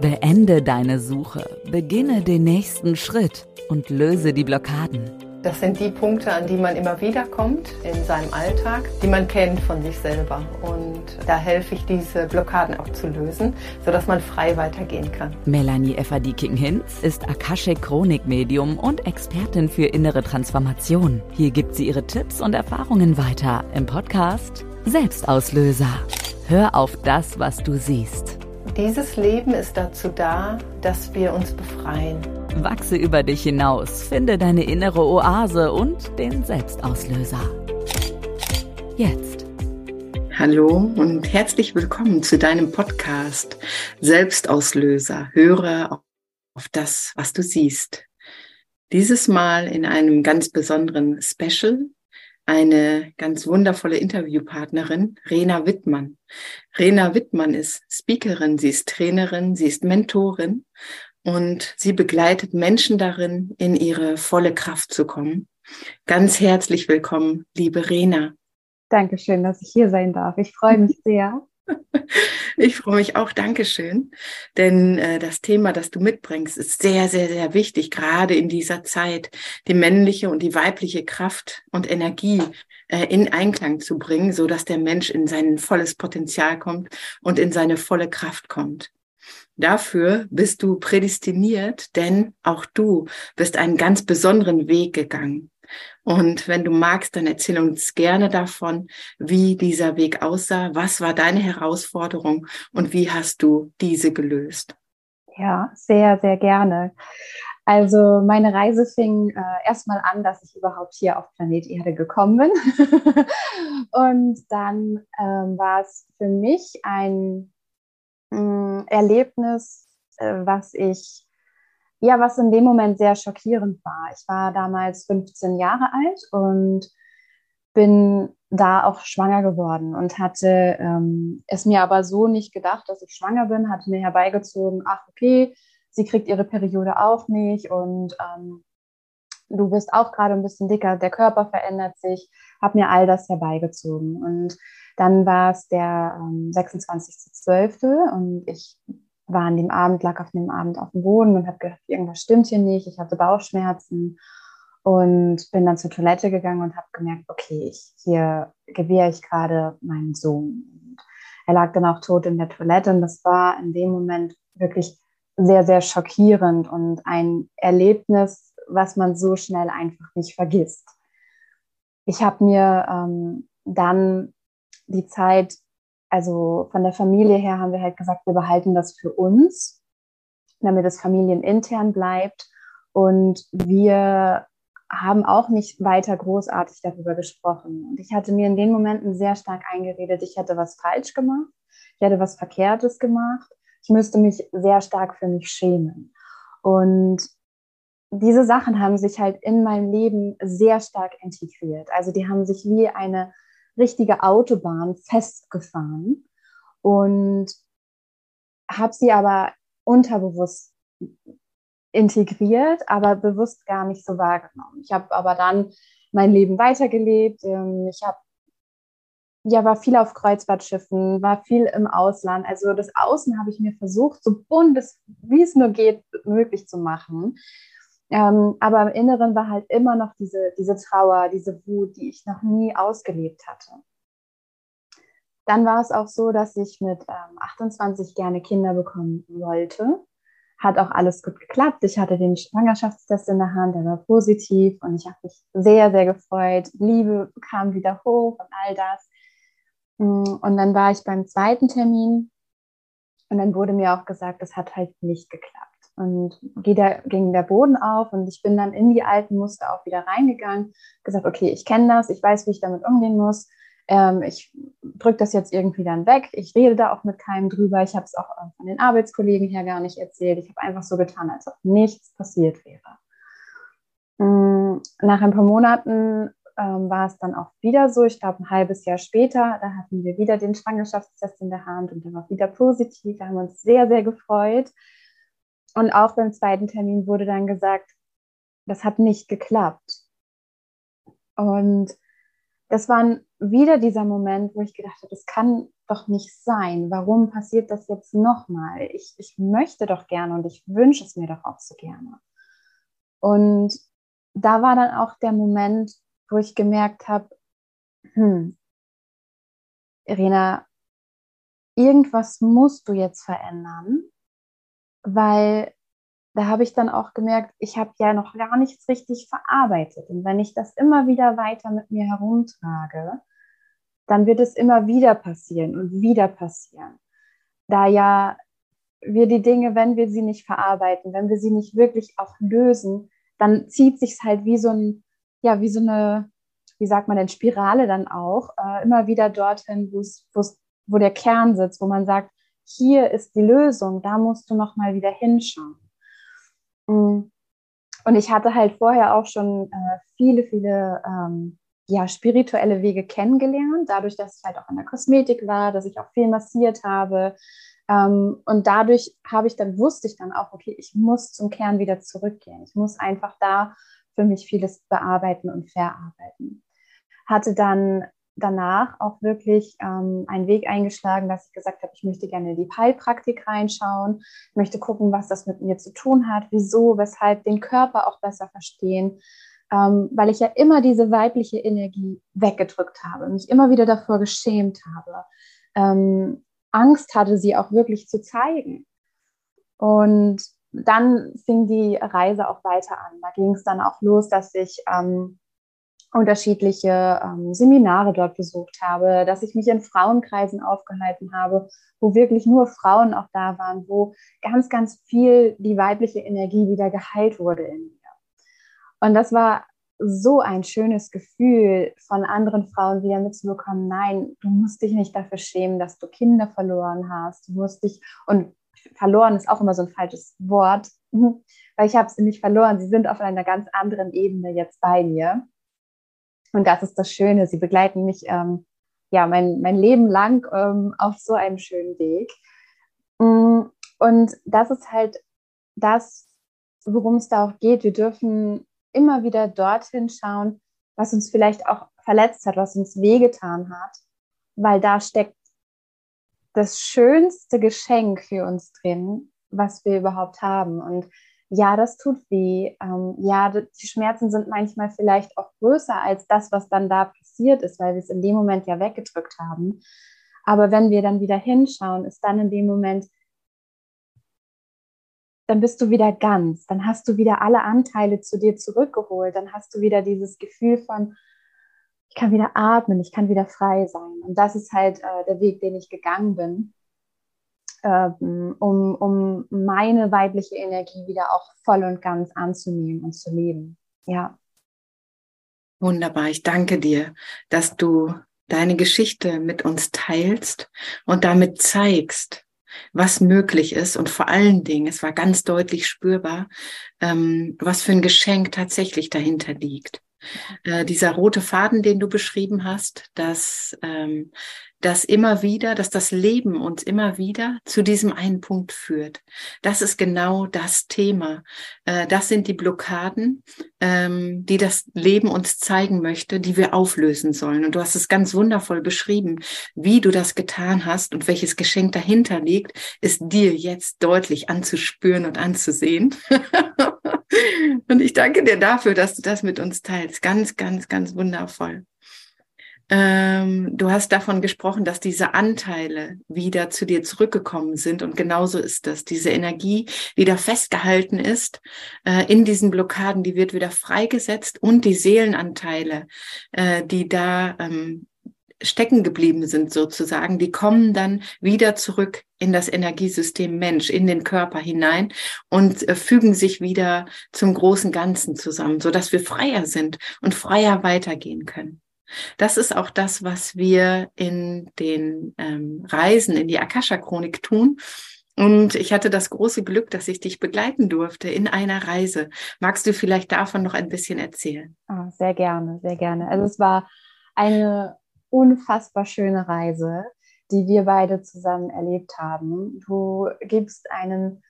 Beende deine Suche, beginne den nächsten Schritt und löse die Blockaden. Das sind die Punkte, an die man immer wieder kommt in seinem Alltag, die man kennt von sich selber. Und da helfe ich, diese Blockaden auch zu lösen, sodass man frei weitergehen kann. Melanie Efferdiking-Hinz ist Akashic Chronik-Medium und Expertin für innere Transformation. Hier gibt sie ihre Tipps und Erfahrungen weiter im Podcast Selbstauslöser. Hör auf das, was du siehst. Dieses Leben ist dazu da, dass wir uns befreien. Wachse über dich hinaus, finde deine innere Oase und den Selbstauslöser. Jetzt. Hallo und herzlich willkommen zu deinem Podcast Selbstauslöser. Höre auf das, was du siehst. Dieses Mal in einem ganz besonderen Special eine ganz wundervolle Interviewpartnerin, Rena Wittmann. Rena Wittmann ist Speakerin, sie ist Trainerin, sie ist Mentorin und sie begleitet Menschen darin, in ihre volle Kraft zu kommen. Ganz herzlich willkommen, liebe Rena. Dankeschön, dass ich hier sein darf. Ich freue mich sehr. Ich freue mich auch, Dankeschön. Denn äh, das Thema, das du mitbringst, ist sehr, sehr, sehr wichtig, gerade in dieser Zeit, die männliche und die weibliche Kraft und Energie äh, in Einklang zu bringen, so dass der Mensch in sein volles Potenzial kommt und in seine volle Kraft kommt. Dafür bist du prädestiniert, denn auch du bist einen ganz besonderen Weg gegangen. Und wenn du magst, dann erzähl uns gerne davon, wie dieser Weg aussah. Was war deine Herausforderung und wie hast du diese gelöst? Ja, sehr, sehr gerne. Also meine Reise fing äh, erstmal an, dass ich überhaupt hier auf Planet Erde gekommen bin. und dann ähm, war es für mich ein mh, mm, Erlebnis, äh, was ich ja, was in dem Moment sehr schockierend war. Ich war damals 15 Jahre alt und bin da auch schwanger geworden und hatte ähm, es mir aber so nicht gedacht, dass ich schwanger bin, hatte mir herbeigezogen, ach okay, sie kriegt ihre Periode auch nicht und ähm, du bist auch gerade ein bisschen dicker, der Körper verändert sich, habe mir all das herbeigezogen. Und dann war es der ähm, 26.12. und ich war an dem Abend, lag auf dem Abend auf dem Boden und habe gedacht, irgendwas stimmt hier nicht. Ich hatte Bauchschmerzen und bin dann zur Toilette gegangen und habe gemerkt, okay, ich, hier gewähre ich gerade meinen Sohn. Er lag dann auch tot in der Toilette und das war in dem Moment wirklich sehr, sehr schockierend und ein Erlebnis, was man so schnell einfach nicht vergisst. Ich habe mir ähm, dann die Zeit also von der Familie her haben wir halt gesagt, wir behalten das für uns, damit es familienintern bleibt. Und wir haben auch nicht weiter großartig darüber gesprochen. Und ich hatte mir in den Momenten sehr stark eingeredet, ich hätte was falsch gemacht, ich hätte was Verkehrtes gemacht, ich müsste mich sehr stark für mich schämen. Und diese Sachen haben sich halt in meinem Leben sehr stark integriert. Also die haben sich wie eine richtige Autobahn festgefahren und habe sie aber unterbewusst integriert, aber bewusst gar nicht so wahrgenommen. Ich habe aber dann mein Leben weitergelebt. Ähm, ich habe ja, war viel auf Kreuzfahrtschiffen, war viel im Ausland. Also das Außen habe ich mir versucht, so bunt wie es nur geht, möglich zu machen. Ähm, aber im Inneren war halt immer noch diese, diese Trauer, diese Wut, die ich noch nie ausgelebt hatte. Dann war es auch so, dass ich mit ähm, 28 gerne Kinder bekommen wollte. Hat auch alles gut geklappt. Ich hatte den Schwangerschaftstest in der Hand, der war positiv und ich habe mich sehr, sehr gefreut. Liebe kam wieder hoch und all das. Mm, und dann war ich beim zweiten Termin und dann wurde mir auch gesagt, das hat halt nicht geklappt und der, ging der Boden auf und ich bin dann in die alten Muster auch wieder reingegangen, gesagt, okay, ich kenne das, ich weiß, wie ich damit umgehen muss. Ähm, ich drücke das jetzt irgendwie dann weg. Ich rede da auch mit keinem drüber. Ich habe es auch von den Arbeitskollegen her gar nicht erzählt. Ich habe einfach so getan, als ob nichts passiert wäre. Mm, nach ein paar Monaten ähm, war es dann auch wieder so. Ich glaube, ein halbes Jahr später, da hatten wir wieder den Schwangerschaftstest in der Hand und der war wieder positiv. Wir haben uns sehr, sehr gefreut. Und auch beim zweiten Termin wurde dann gesagt, das hat nicht geklappt. Und das war wieder dieser Moment, wo ich gedacht habe, das kann doch nicht sein. Warum passiert das jetzt nochmal? Ich, ich möchte doch gerne und ich wünsche es mir doch auch so gerne. Und da war dann auch der Moment, wo ich gemerkt habe, hm, Irina, irgendwas musst du jetzt verändern, weil da habe ich dann auch gemerkt, ich habe ja noch gar nichts richtig verarbeitet. Und wenn ich das immer wieder weiter mit mir herumtrage, dann wird es immer wieder passieren und wieder passieren. Da ja wir die Dinge, wenn wir sie nicht verarbeiten, wenn wir sie nicht wirklich auch lösen, dann zieht sich halt wie so ein, ja, wie so eine, wie sagt man denn, Spirale dann auch, äh, immer wieder dorthin, wo der Kern sitzt, wo man sagt, hier ist die Lösung, da musst du noch mal wieder hinschauen. Mm. Und ich hatte halt vorher auch schon äh, viele, viele ähm, ja, spirituelle Wege kennengelernt, dadurch, dass ich halt auch in der Kosmetik war, dass ich auch viel massiert habe. Ähm, und dadurch habe ich dann, wusste ich dann auch, okay, ich muss zum Kern wieder zurückgehen. Ich muss einfach da für mich vieles bearbeiten und verarbeiten. Hatte dann danach auch wirklich ähm, einen Weg eingeschlagen, dass ich gesagt habe, ich möchte gerne in die Heilpraktik reinschauen, möchte gucken, was das mit mir zu tun hat, wieso, weshalb, den Körper auch besser verstehen, ähm, weil ich ja immer diese weibliche Energie weggedrückt habe, mich immer wieder davor geschämt habe, ähm, Angst hatte, sie auch wirklich zu zeigen. Und dann fing die Reise auch weiter an. Da ging es dann auch los, dass ich ähm, unterschiedliche ähm, Seminare dort besucht habe, dass ich mich in Frauenkreisen aufgehalten habe, wo wirklich nur Frauen auch da waren, wo ganz, ganz viel die weibliche Energie wieder geheilt wurde in mir. Und das war so ein schönes Gefühl, von anderen Frauen wieder mitzubekommen, nein, du musst dich nicht dafür schämen, dass du Kinder verloren hast. Du musst dich, und verloren ist auch immer so ein falsches Wort, weil ich habe sie nicht verloren. Sie sind auf einer ganz anderen Ebene jetzt bei mir. Und das ist das Schöne. Sie begleiten mich ähm, ja mein, mein Leben lang ähm, auf so einem schönen Weg. Mm, und das ist halt das, worum es da auch geht. Wir dürfen immer wieder dorthin schauen, was uns vielleicht auch verletzt hat, was uns wehgetan hat, weil da steckt das schönste Geschenk für uns drin, was wir überhaupt haben. Und ja, das tut weh. Ähm, ja, die Schmerzen sind manchmal vielleicht auch größer als das, was dann da passiert ist, weil wir es in dem Moment ja weggedrückt haben. Aber wenn wir dann wieder hinschauen, ist dann in dem Moment, dann bist du wieder ganz, dann hast du wieder alle Anteile zu dir zurückgeholt, dann hast du wieder dieses Gefühl von, ich kann wieder atmen, ich kann wieder frei sein. Und das ist halt äh, der Weg, den ich gegangen bin ähm, um, um meine weibliche Energie wieder auch voll und ganz anzunehmen und zu leben. Ja. Wunderbar. Ich danke dir, dass du deine Geschichte mit uns teilst und damit zeigst, was möglich ist und vor allen Dingen, es war ganz deutlich spürbar, ähm, was für ein Geschenk tatsächlich dahinter liegt. Äh, dieser rote Faden, den du beschrieben hast, dass ähm, dass immer wieder, dass das Leben uns immer wieder zu diesem einen Punkt führt. Das ist genau das Thema. Äh, das sind die Blockaden, ähm, die das Leben uns zeigen möchte, die wir auflösen sollen. Und du hast es ganz wundervoll beschrieben, wie du das getan hast und welches Geschenk dahinter liegt, ist dir jetzt deutlich anzuspüren und anzusehen. und ich danke dir dafür, dass du das mit uns teilst. Ganz, ganz, ganz wundervoll. Ähm, du hast davon gesprochen, dass diese Anteile wieder zu dir zurückgekommen sind und genauso ist das. Diese Energie, die da festgehalten ist äh, in diesen Blockaden, die wird wieder freigesetzt und die Seelenanteile, äh, die da ähm, stecken geblieben sind sozusagen, die kommen dann wieder zurück in das Energiesystem Mensch, in den Körper hinein und äh, fügen sich wieder zum großen Ganzen zusammen, so dass wir freier sind und freier weitergehen können. Das ist auch das, was wir in den ähm, Reisen in die Akasha-Chronik tun. Und ich hatte das große Glück, dass ich dich begleiten durfte in einer Reise. Magst du vielleicht davon noch ein bisschen erzählen? Oh, sehr gerne, sehr gerne. Also es war eine unfassbar schöne Reise, die wir beide zusammen erlebt haben. Du gibst einen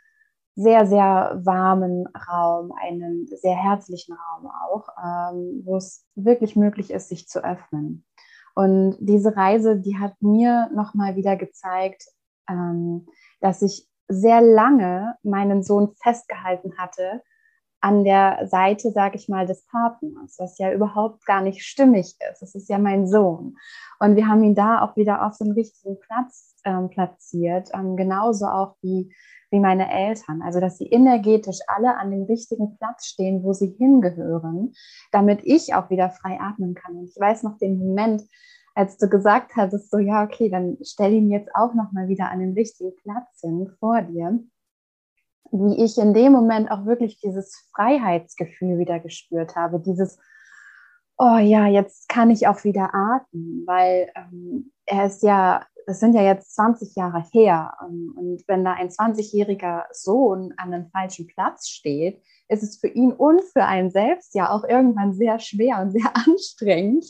sehr, sehr warmen Raum, einen sehr herzlichen Raum auch, ähm, wo es wirklich möglich ist, sich zu öffnen. Und diese Reise, die hat mir nochmal wieder gezeigt, ähm, dass ich sehr lange meinen Sohn festgehalten hatte an der Seite, sage ich mal, des Partners, was ja überhaupt gar nicht stimmig ist. Es ist ja mein Sohn. Und wir haben ihn da auch wieder auf den richtigen Platz ähm, platziert, ähm, genauso auch wie, wie meine Eltern. Also, dass sie energetisch alle an dem richtigen Platz stehen, wo sie hingehören, damit ich auch wieder frei atmen kann. Und ich weiß noch den Moment, als du gesagt hattest, so ja, okay, dann stell ihn jetzt auch nochmal wieder an den richtigen Platz hin vor dir, wie ich in dem Moment auch wirklich dieses Freiheitsgefühl wieder gespürt habe, dieses, oh ja, jetzt kann ich auch wieder atmen, weil ähm, er ist ja, das sind ja jetzt 20 Jahre her ähm, und wenn da ein 20-jähriger Sohn an einem falschen Platz steht, ist es für ihn und für einen selbst ja auch irgendwann sehr schwer und sehr anstrengend,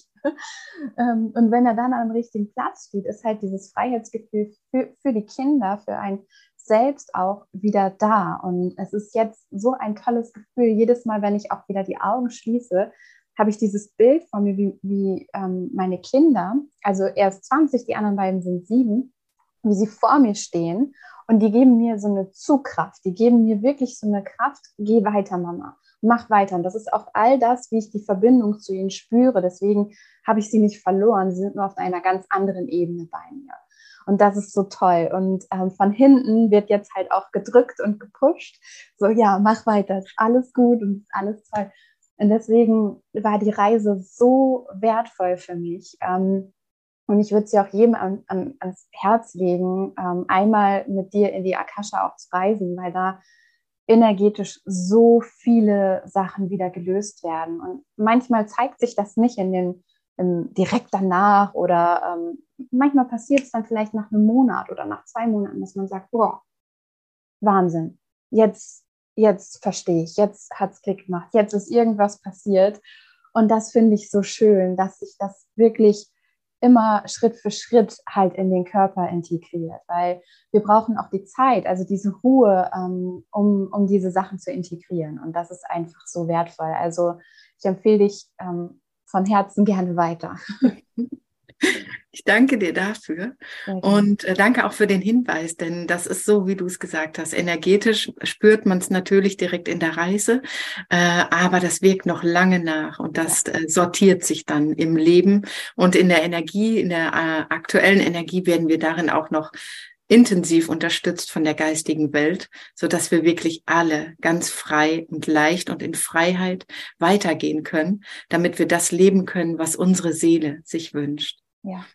ähm, und wenn er dann am richtigen Platz steht, ist halt dieses Freiheitsgefühl für, für die Kinder, für ein selbst auch wieder da. Und es ist jetzt so ein tolles Gefühl. Jedes Mal, wenn ich auch wieder die Augen schließe, habe ich dieses Bild von mir, wie, wie ähm, meine Kinder, also er ist 20, die anderen beiden sind sieben, wie sie vor mir stehen und die geben mir so eine Zugkraft, die geben mir wirklich so eine Kraft, geh weiter, Mama mach weiter. Und das ist auch all das, wie ich die Verbindung zu ihnen spüre. Deswegen habe ich sie nicht verloren. Sie sind nur auf einer ganz anderen Ebene bei mir. Und das ist so toll. Und ähm, von hinten wird jetzt halt auch gedrückt und gepusht. So, ja, mach weiter, ist alles gut und ist alles toll. Und deswegen war die Reise so wertvoll für mich. Ähm, und ich würde sie auch jedem an, an, ans Herz legen, ähm, einmal mit dir in die Akasha auch zu reisen, weil da energetisch so viele Sachen wieder gelöst werden. Und manchmal zeigt sich das nicht in den im, direkt danach oder ähm, manchmal passiert es dann vielleicht nach einem Monat oder nach zwei Monaten, dass man sagt, boah, Wahnsinn, jetzt, jetzt verstehe ich, jetzt hat es Klick gemacht, jetzt ist irgendwas passiert. Und das finde ich so schön, dass sich das wirklich immer Schritt für Schritt halt in den Körper integriert, weil wir brauchen auch die Zeit, also diese Ruhe, ähm, um, um diese Sachen zu integrieren. Und das ist einfach so wertvoll. Also ich empfehle dich ähm, von Herzen gerne weiter. Ich danke dir dafür und äh, danke auch für den Hinweis, denn das ist so, wie du es gesagt hast. Energetisch spürt man es natürlich direkt in der Reise, äh, aber das wirkt noch lange nach und das äh, sortiert sich dann im Leben und in der Energie, in der äh, aktuellen Energie werden wir darin auch noch intensiv unterstützt von der geistigen Welt, so dass wir wirklich alle ganz frei und leicht und in Freiheit weitergehen können, damit wir das leben können, was unsere Seele sich wünscht. Ja.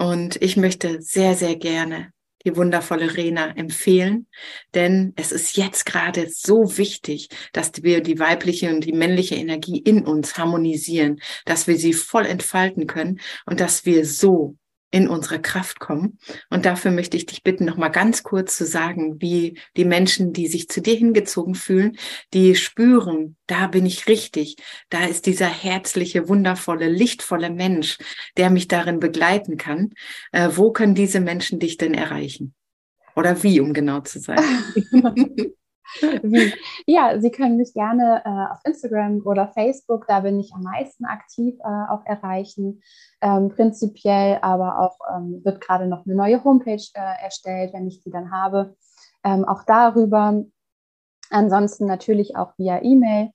Und ich möchte sehr, sehr gerne die wundervolle Rena empfehlen, denn es ist jetzt gerade so wichtig, dass wir die weibliche und die männliche Energie in uns harmonisieren, dass wir sie voll entfalten können und dass wir so in unsere Kraft kommen. Und dafür möchte ich dich bitten, noch mal ganz kurz zu sagen, wie die Menschen, die sich zu dir hingezogen fühlen, die spüren, da bin ich richtig, da ist dieser herzliche, wundervolle, lichtvolle Mensch, der mich darin begleiten kann. Äh, wo können diese Menschen dich denn erreichen? Oder wie, um genau zu sein? Wie? Ja, Sie können mich gerne äh, auf Instagram oder Facebook, da bin ich am meisten aktiv, äh, auch erreichen. Ähm, prinzipiell aber auch ähm, wird gerade noch eine neue Homepage äh, erstellt, wenn ich die dann habe. Ähm, auch darüber. Ansonsten natürlich auch via E-Mail.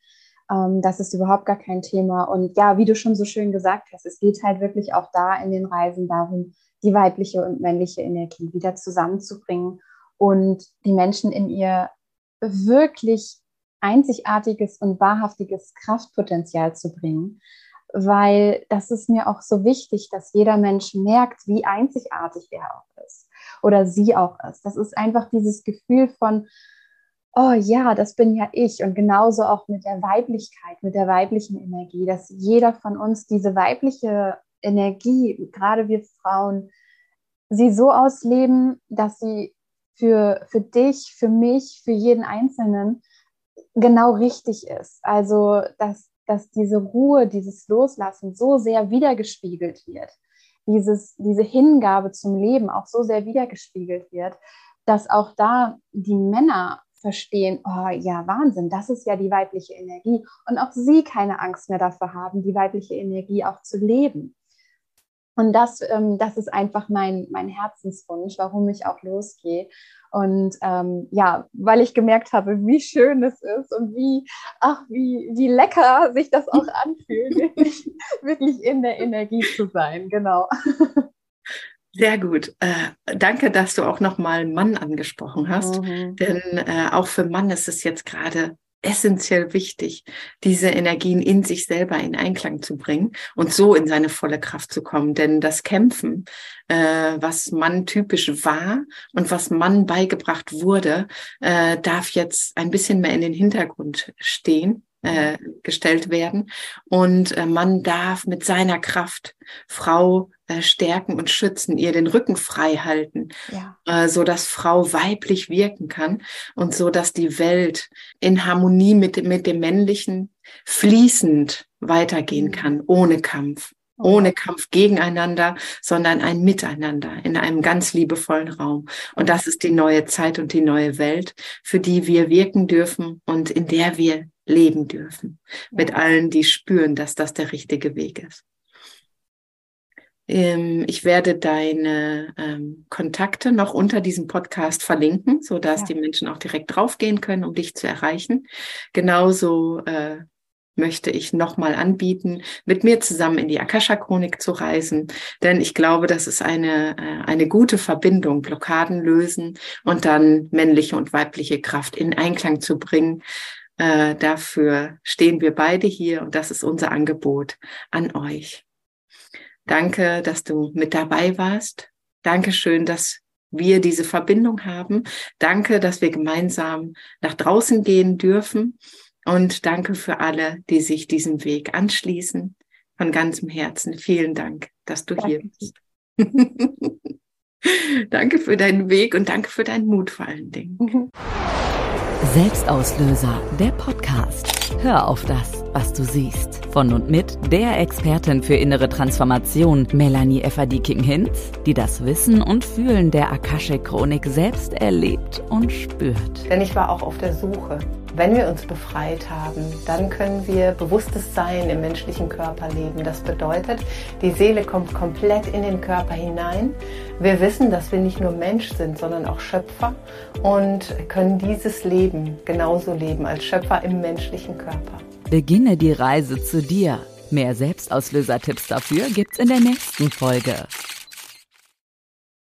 Ähm, das ist überhaupt gar kein Thema. Und ja, wie du schon so schön gesagt hast, es geht halt wirklich auch da in den Reisen darum, die weibliche und männliche Energie wieder zusammenzubringen und die Menschen in ihr wirklich einzigartiges und wahrhaftiges Kraftpotenzial zu bringen, weil das ist mir auch so wichtig, dass jeder Mensch merkt, wie einzigartig er auch ist oder sie auch ist. Das ist einfach dieses Gefühl von, oh ja, das bin ja ich und genauso auch mit der Weiblichkeit, mit der weiblichen Energie, dass jeder von uns diese weibliche Energie, gerade wir Frauen, sie so ausleben, dass sie für, für dich, für mich, für jeden Einzelnen genau richtig ist. Also, dass, dass diese Ruhe, dieses Loslassen so sehr wiedergespiegelt wird, dieses, diese Hingabe zum Leben auch so sehr wiedergespiegelt wird, dass auch da die Männer verstehen, oh ja, Wahnsinn, das ist ja die weibliche Energie und auch sie keine Angst mehr dafür haben, die weibliche Energie auch zu leben. Und das, ähm, das ist einfach mein, mein Herzenswunsch, warum ich auch losgehe. Und ähm, ja, weil ich gemerkt habe, wie schön es ist und wie, ach, wie, wie lecker sich das auch anfühlt, wirklich, wirklich in der Energie zu sein. Genau. Sehr gut. Äh, danke, dass du auch nochmal Mann angesprochen hast. Mhm. Denn äh, auch für Mann ist es jetzt gerade essentiell wichtig, diese Energien in sich selber in Einklang zu bringen und so in seine volle Kraft zu kommen. Denn das Kämpfen, äh, was Mann typisch war und was Mann beigebracht wurde, äh, darf jetzt ein bisschen mehr in den Hintergrund stehen äh, gestellt werden. Und äh, man darf mit seiner Kraft Frau stärken und schützen, ihr den Rücken frei halten, ja. äh, so dass Frau weiblich wirken kann und so dass die Welt in Harmonie mit, mit dem Männlichen fließend weitergehen mhm. kann, ohne Kampf. Oh. Ohne Kampf gegeneinander, sondern ein Miteinander in einem ganz liebevollen Raum. Und das ist die neue Zeit und die neue Welt, für die wir wirken dürfen und in der wir leben dürfen. Mit allen, die spüren, dass das der richtige Weg ist. Ähm, ich werde deine ähm, Kontakte noch unter diesem Podcast verlinken, so dass ja. die Menschen auch direkt draufgehen können, um dich zu erreichen. Genauso äh, möchte ich nochmal anbieten, mit mir zusammen in die Akasha-Chronik zu reisen. Denn ich glaube, das ist eine, äh, eine gute Verbindung, Blockaden lösen und dann männliche und weibliche Kraft in Einklang zu bringen. Äh, dafür stehen wir beide hier und das ist unser Angebot an euch. Danke, dass du mit dabei warst. Dankeschön, dass wir diese Verbindung haben. Danke, dass wir gemeinsam nach draußen gehen dürfen. Und danke für alle, die sich diesem Weg anschließen. Von ganzem Herzen vielen Dank, dass du danke. hier bist. danke für deinen Weg und danke für deinen Mut vor allen Dingen. Mhm. Selbstauslöser, der Podcast. Hör auf das, was du siehst. Von und mit der Expertin für innere Transformation, Melanie Efferdiking-Hinz, die das Wissen und Fühlen der Akashe-Chronik selbst erlebt und spürt. Denn ich war auch auf der Suche wenn wir uns befreit haben, dann können wir bewusstes Sein im menschlichen Körper leben. Das bedeutet, die Seele kommt komplett in den Körper hinein. Wir wissen, dass wir nicht nur Mensch sind, sondern auch Schöpfer und können dieses Leben genauso leben als Schöpfer im menschlichen Körper. Beginne die Reise zu dir. Mehr Selbstauslöser-Tipps dafür gibt's in der nächsten Folge.